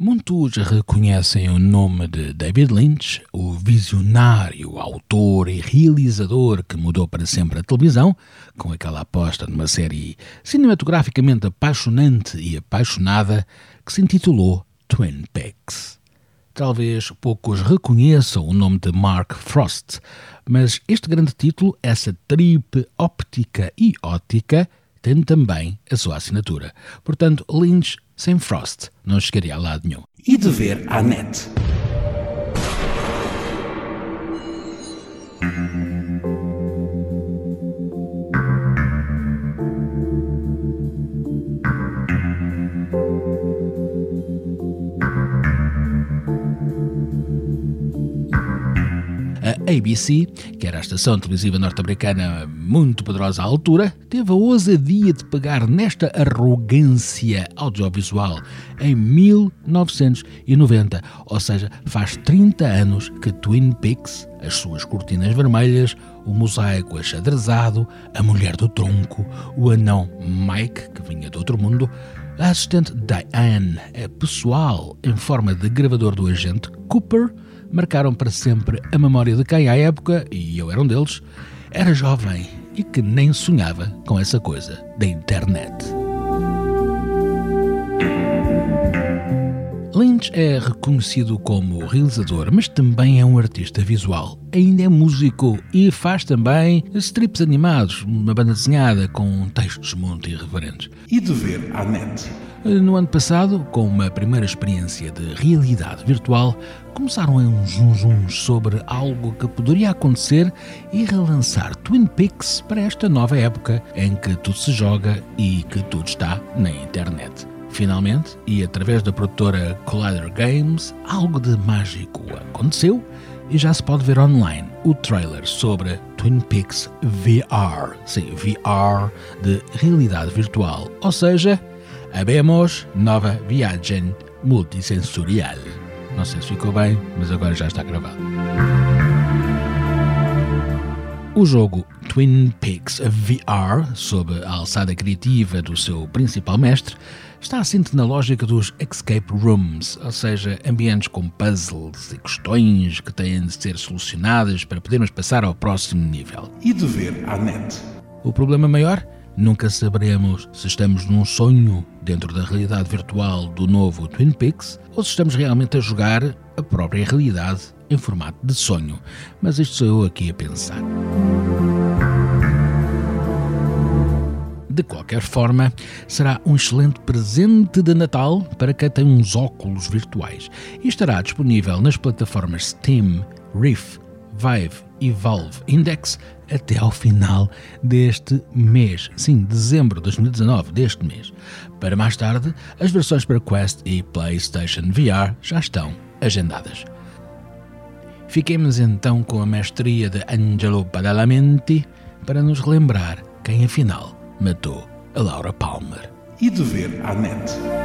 Muitos reconhecem o nome de David Lynch, o visionário, autor e realizador que mudou para sempre a televisão, com aquela aposta numa série cinematograficamente apaixonante e apaixonada que se intitulou Twin Peaks. Talvez poucos reconheçam o nome de Mark Frost, mas este grande título, essa tripe óptica e ótica, tem também a sua assinatura. Portanto, Lynch sem Frost, não chegaria a lado nenhum. E de ver à net. ABC, que era a estação televisiva norte-americana muito poderosa à altura, teve a ousadia de pegar nesta arrogância audiovisual em 1990, ou seja, faz 30 anos que Twin Peaks, as suas cortinas vermelhas, o mosaico achadrezado, a mulher do tronco, o anão Mike, que vinha de outro mundo, a assistente Diane, a pessoal em forma de gravador do agente Cooper, marcaram para sempre a memória de quem, à época, e eu era um deles, era jovem e que nem sonhava com essa coisa da internet. Lynch é reconhecido como realizador, mas também é um artista visual. Ainda é músico e faz também strips animados, uma banda desenhada com textos muito irreverentes. E de ver à net. No ano passado, com uma primeira experiência de realidade virtual, começaram uns zunzuns sobre algo que poderia acontecer e relançar Twin Peaks para esta nova época em que tudo se joga e que tudo está na internet. Finalmente, e através da produtora Collider Games, algo de mágico aconteceu e já se pode ver online o trailer sobre Twin Peaks VR, sim, VR de realidade virtual, ou seja, Habemos nova viagem multissensorial. Não sei se ficou bem, mas agora já está gravado. O jogo Twin Peaks VR, sob a alçada criativa do seu principal mestre, está assente na lógica dos escape rooms, ou seja, ambientes com puzzles e questões que têm de ser solucionadas para podermos passar ao próximo nível. E de ver à net. O problema maior? Nunca saberemos se estamos num sonho dentro da realidade virtual do novo Twin Peaks ou se estamos realmente a jogar a própria realidade em formato de sonho. Mas isto sou eu aqui a pensar. De qualquer forma, será um excelente presente de Natal para quem tem uns óculos virtuais e estará disponível nas plataformas Steam, Rift, Vive e Valve Index até ao final deste mês. Sim, dezembro de 2019, deste mês. Para mais tarde, as versões para Quest e PlayStation VR já estão agendadas. Fiquemos então com a mestria de Angelo Badalamenti para nos relembrar quem afinal matou a Laura Palmer. E de ver à net.